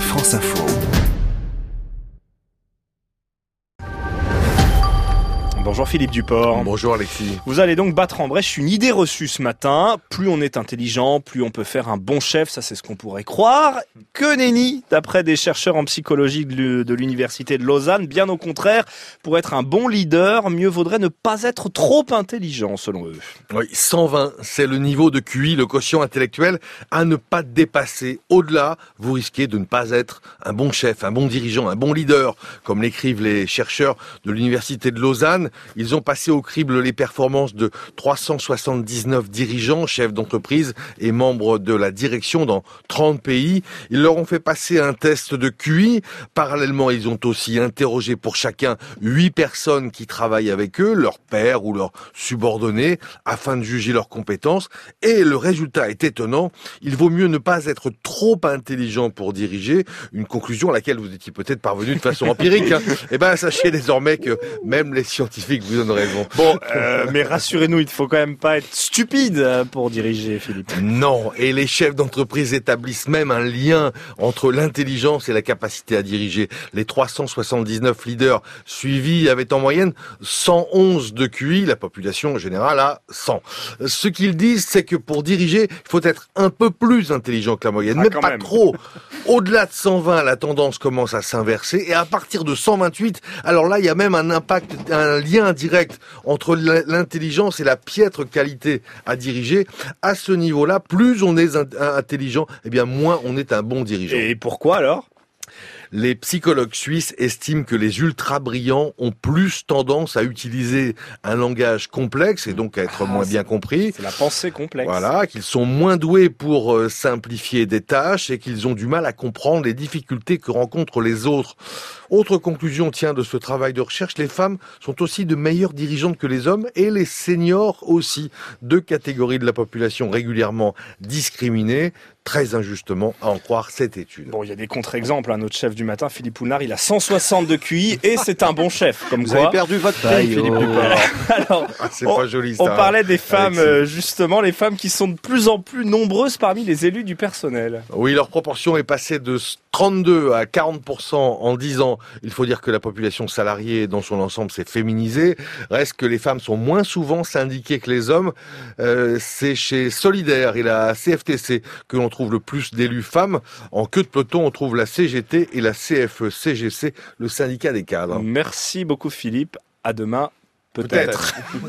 France Info. Bonjour Philippe Duport. Bonjour Alexis. Vous allez donc battre en brèche une idée reçue ce matin. Plus on est intelligent, plus on peut faire un bon chef, ça c'est ce qu'on pourrait croire. Que nenni, d'après des chercheurs en psychologie de l'université de Lausanne. Bien au contraire, pour être un bon leader, mieux vaudrait ne pas être trop intelligent selon eux. Oui, 120, c'est le niveau de QI, le quotient intellectuel à ne pas dépasser. Au-delà, vous risquez de ne pas être un bon chef, un bon dirigeant, un bon leader, comme l'écrivent les chercheurs de l'université de Lausanne. Ils ont passé au crible les performances de 379 dirigeants, chefs d'entreprise et membres de la direction dans 30 pays. Ils leur ont fait passer un test de QI. Parallèlement, ils ont aussi interrogé pour chacun 8 personnes qui travaillent avec eux, leur père ou leurs subordonnés, afin de juger leurs compétences. Et le résultat est étonnant. Il vaut mieux ne pas être trop intelligent pour diriger. Une conclusion à laquelle vous étiez peut-être parvenu de façon empirique. Hein. Eh ben, sachez désormais que même les scientifiques vous donne raison. Bon, euh, mais rassurez-nous, il ne faut quand même pas être stupide euh, pour diriger, Philippe. Non, et les chefs d'entreprise établissent même un lien entre l'intelligence et la capacité à diriger. Les 379 leaders suivis avaient en moyenne 111 de QI, la population en général a 100. Ce qu'ils disent, c'est que pour diriger, il faut être un peu plus intelligent que la moyenne, ah, mais pas trop. Au-delà de 120, la tendance commence à s'inverser, et à partir de 128, alors là, il y a même un impact, un lien indirect entre l'intelligence et la piètre qualité à diriger. À ce niveau-là, plus on est intelligent, eh bien moins on est un bon dirigeant. Et pourquoi alors? Les psychologues suisses estiment que les ultra brillants ont plus tendance à utiliser un langage complexe et donc à être ah, moins bien compris. C'est la pensée complexe. Voilà, qu'ils sont moins doués pour euh, simplifier des tâches et qu'ils ont du mal à comprendre les difficultés que rencontrent les autres. Autre conclusion tient de ce travail de recherche, les femmes sont aussi de meilleures dirigeantes que les hommes et les seniors aussi, deux catégories de la population régulièrement discriminées très injustement à en croire cette étude. Bon, il y a des contre-exemples. Hein. Notre chef du matin, Philippe Poulard, il a 160 de QI et c'est un bon chef. Comme Vous avez perdu votre taille, Philippe oh. Alors, ah, c'est pas joli ça. On parlait des femmes, euh, justement, les femmes qui sont de plus en plus nombreuses parmi les élus du personnel. Oui, leur proportion est passée de 32 à 40% en 10 ans. Il faut dire que la population salariée dans son ensemble s'est féminisée. Reste que les femmes sont moins souvent syndiquées que les hommes. Euh, c'est chez Solidaire et la CFTC que l'on trouve le plus d'élus femmes. En queue de peloton, on trouve la CGT et la CFE-CGC, le syndicat des cadres. Merci beaucoup Philippe. À demain, peut-être.